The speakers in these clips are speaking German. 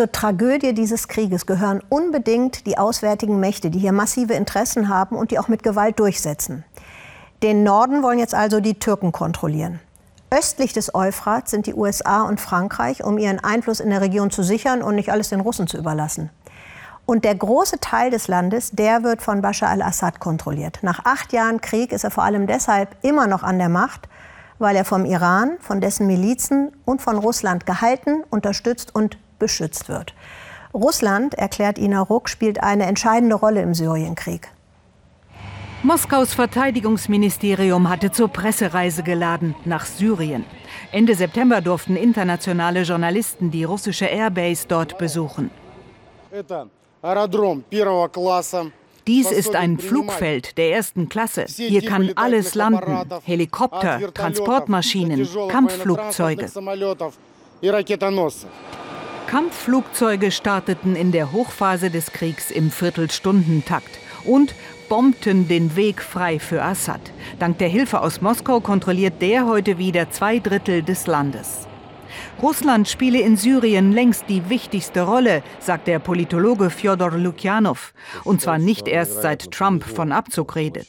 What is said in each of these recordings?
zur Tragödie dieses Krieges gehören unbedingt die auswärtigen Mächte, die hier massive Interessen haben und die auch mit Gewalt durchsetzen. Den Norden wollen jetzt also die Türken kontrollieren. Östlich des Euphrat sind die USA und Frankreich, um ihren Einfluss in der Region zu sichern und nicht alles den Russen zu überlassen. Und der große Teil des Landes, der wird von Bashar al-Assad kontrolliert. Nach acht Jahren Krieg ist er vor allem deshalb immer noch an der Macht, weil er vom Iran, von dessen Milizen und von Russland gehalten, unterstützt und beschützt wird. Russland, erklärt Ina Ruck, spielt eine entscheidende Rolle im Syrienkrieg. Moskaus Verteidigungsministerium hatte zur Pressereise geladen nach Syrien. Ende September durften internationale Journalisten die russische Airbase dort besuchen. Dies ist ein Flugfeld der ersten Klasse. Hier kann alles landen. Helikopter, Transportmaschinen, Kampfflugzeuge. Kampfflugzeuge starteten in der Hochphase des Kriegs im Viertelstundentakt und bombten den Weg frei für Assad. Dank der Hilfe aus Moskau kontrolliert der heute wieder zwei Drittel des Landes. Russland spiele in Syrien längst die wichtigste Rolle, sagt der Politologe Fjodor Lukjanov. Und zwar nicht erst seit Trump von Abzug redet.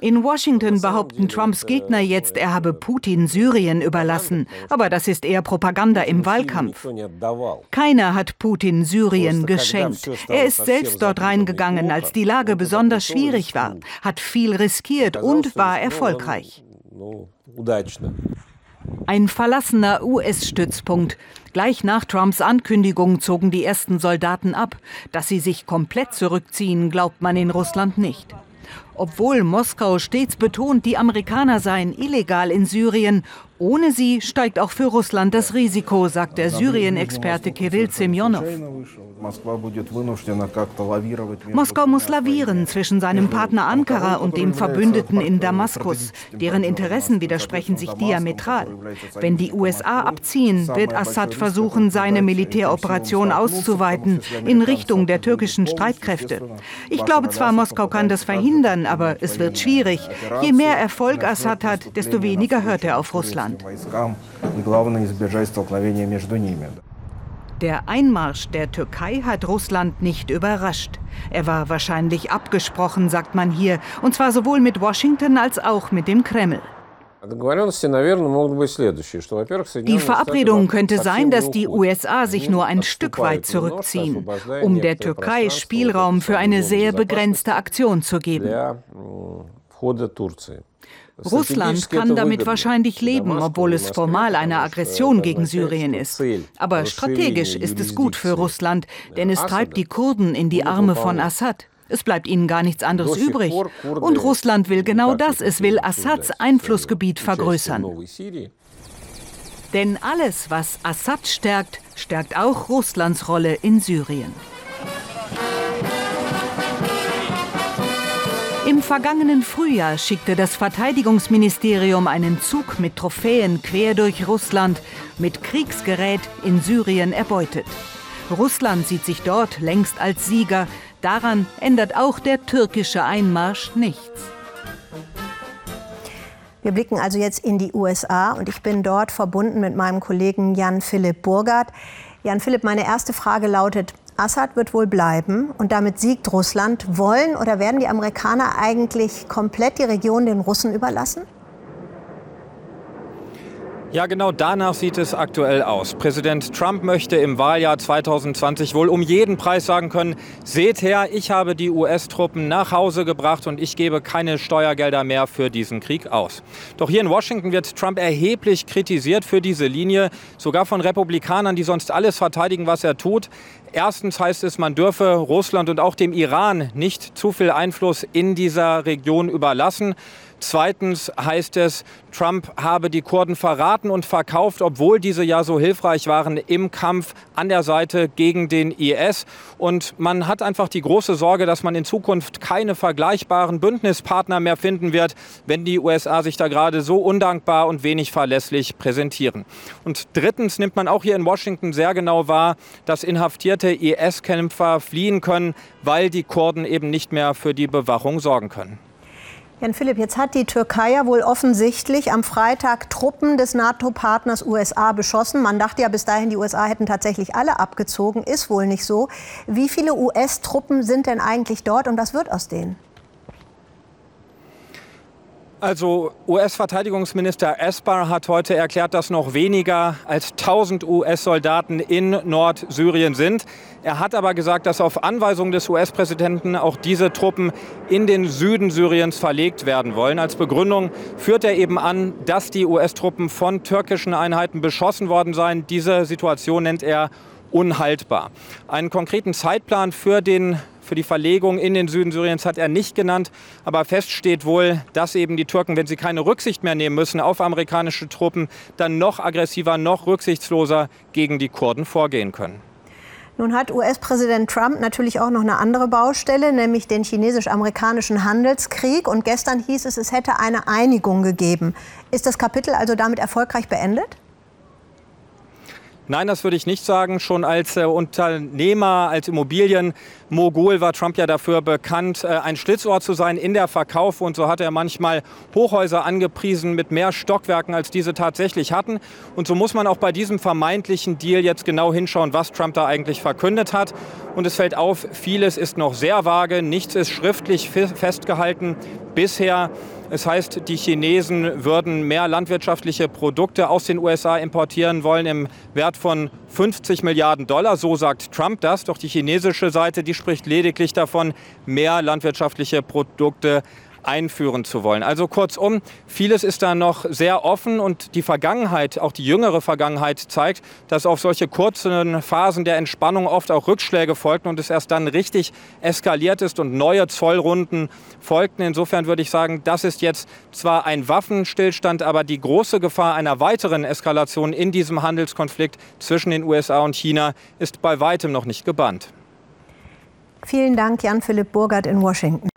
In Washington behaupten Trumps Gegner jetzt, er habe Putin Syrien überlassen. Aber das ist eher Propaganda im Wahlkampf. Keiner hat Putin Syrien geschenkt. Er ist selbst dort reingegangen, als die Lage besonders schwierig war, hat viel riskiert und war erfolgreich. Ein verlassener US-Stützpunkt. Gleich nach Trumps Ankündigung zogen die ersten Soldaten ab. Dass sie sich komplett zurückziehen, glaubt man in Russland nicht. Obwohl Moskau stets betont, die Amerikaner seien illegal in Syrien ohne sie steigt auch für Russland das Risiko, sagt der Syrien-Experte Kirill Semyonov. Moskau muss lavieren zwischen seinem Partner Ankara und dem Verbündeten in Damaskus. Deren Interessen widersprechen sich diametral. Wenn die USA abziehen, wird Assad versuchen, seine Militäroperation auszuweiten in Richtung der türkischen Streitkräfte. Ich glaube zwar, Moskau kann das verhindern, aber es wird schwierig. Je mehr Erfolg Assad hat, desto weniger hört er auf Russland. Der Einmarsch der Türkei hat Russland nicht überrascht. Er war wahrscheinlich abgesprochen, sagt man hier, und zwar sowohl mit Washington als auch mit dem Kreml. Die Verabredung könnte sein, dass die USA sich nur ein Stück weit zurückziehen, um der Türkei Spielraum für eine sehr begrenzte Aktion zu geben. Russland kann damit wahrscheinlich leben, obwohl es formal eine Aggression gegen Syrien ist. Aber strategisch ist es gut für Russland, denn es treibt die Kurden in die Arme von Assad. Es bleibt ihnen gar nichts anderes übrig. Und Russland will genau das. Es will Assads Einflussgebiet vergrößern. Denn alles, was Assad stärkt, stärkt auch Russlands Rolle in Syrien. Im vergangenen Frühjahr schickte das Verteidigungsministerium einen Zug mit Trophäen quer durch Russland, mit Kriegsgerät in Syrien erbeutet. Russland sieht sich dort längst als Sieger. Daran ändert auch der türkische Einmarsch nichts. Wir blicken also jetzt in die USA und ich bin dort verbunden mit meinem Kollegen Jan Philipp Burgard. Jan Philipp, meine erste Frage lautet, Assad wird wohl bleiben und damit siegt Russland. Wollen oder werden die Amerikaner eigentlich komplett die Region den Russen überlassen? Ja, genau danach sieht es aktuell aus. Präsident Trump möchte im Wahljahr 2020 wohl um jeden Preis sagen können, seht her, ich habe die US-Truppen nach Hause gebracht und ich gebe keine Steuergelder mehr für diesen Krieg aus. Doch hier in Washington wird Trump erheblich kritisiert für diese Linie, sogar von Republikanern, die sonst alles verteidigen, was er tut. Erstens heißt es, man dürfe Russland und auch dem Iran nicht zu viel Einfluss in dieser Region überlassen. Zweitens heißt es, Trump habe die Kurden verraten und verkauft, obwohl diese ja so hilfreich waren im Kampf an der Seite gegen den IS. Und man hat einfach die große Sorge, dass man in Zukunft keine vergleichbaren Bündnispartner mehr finden wird, wenn die USA sich da gerade so undankbar und wenig verlässlich präsentieren. Und drittens nimmt man auch hier in Washington sehr genau wahr, dass inhaftierte IS-Kämpfer fliehen können, weil die Kurden eben nicht mehr für die Bewachung sorgen können. Jan Philipp, jetzt hat die Türkei ja wohl offensichtlich am Freitag Truppen des NATO-Partners USA beschossen. Man dachte ja bis dahin, die USA hätten tatsächlich alle abgezogen. Ist wohl nicht so. Wie viele US-Truppen sind denn eigentlich dort und was wird aus denen? Also US-Verteidigungsminister Esper hat heute erklärt, dass noch weniger als 1000 US-Soldaten in Nordsyrien sind. Er hat aber gesagt, dass auf Anweisung des US-Präsidenten auch diese Truppen in den Süden Syriens verlegt werden wollen. Als Begründung führt er eben an, dass die US-Truppen von türkischen Einheiten beschossen worden seien. Diese Situation nennt er unhaltbar. Einen konkreten Zeitplan für den für die Verlegung in den Süden Syriens hat er nicht genannt. Aber fest steht wohl, dass eben die Türken, wenn sie keine Rücksicht mehr nehmen müssen auf amerikanische Truppen, dann noch aggressiver, noch rücksichtsloser gegen die Kurden vorgehen können. Nun hat US-Präsident Trump natürlich auch noch eine andere Baustelle, nämlich den chinesisch-amerikanischen Handelskrieg. Und gestern hieß es, es hätte eine Einigung gegeben. Ist das Kapitel also damit erfolgreich beendet? Nein, das würde ich nicht sagen. Schon als äh, Unternehmer, als Immobilienmogul war Trump ja dafür bekannt, äh, ein Schlitzohr zu sein in der Verkauf. Und so hat er manchmal Hochhäuser angepriesen mit mehr Stockwerken, als diese tatsächlich hatten. Und so muss man auch bei diesem vermeintlichen Deal jetzt genau hinschauen, was Trump da eigentlich verkündet hat. Und es fällt auf, vieles ist noch sehr vage, nichts ist schriftlich festgehalten bisher. Es heißt, die Chinesen würden mehr landwirtschaftliche Produkte aus den USA importieren wollen im Wert von 50 Milliarden Dollar. So sagt Trump das. Doch die chinesische Seite, die spricht lediglich davon, mehr landwirtschaftliche Produkte einführen zu wollen. Also kurzum, vieles ist da noch sehr offen und die Vergangenheit, auch die jüngere Vergangenheit zeigt, dass auf solche kurzen Phasen der Entspannung oft auch Rückschläge folgten und es erst dann richtig eskaliert ist und neue Zollrunden folgten. Insofern würde ich sagen, das ist jetzt zwar ein Waffenstillstand, aber die große Gefahr einer weiteren Eskalation in diesem Handelskonflikt zwischen den USA und China ist bei weitem noch nicht gebannt. Vielen Dank, Jan-Philipp Burgert in Washington.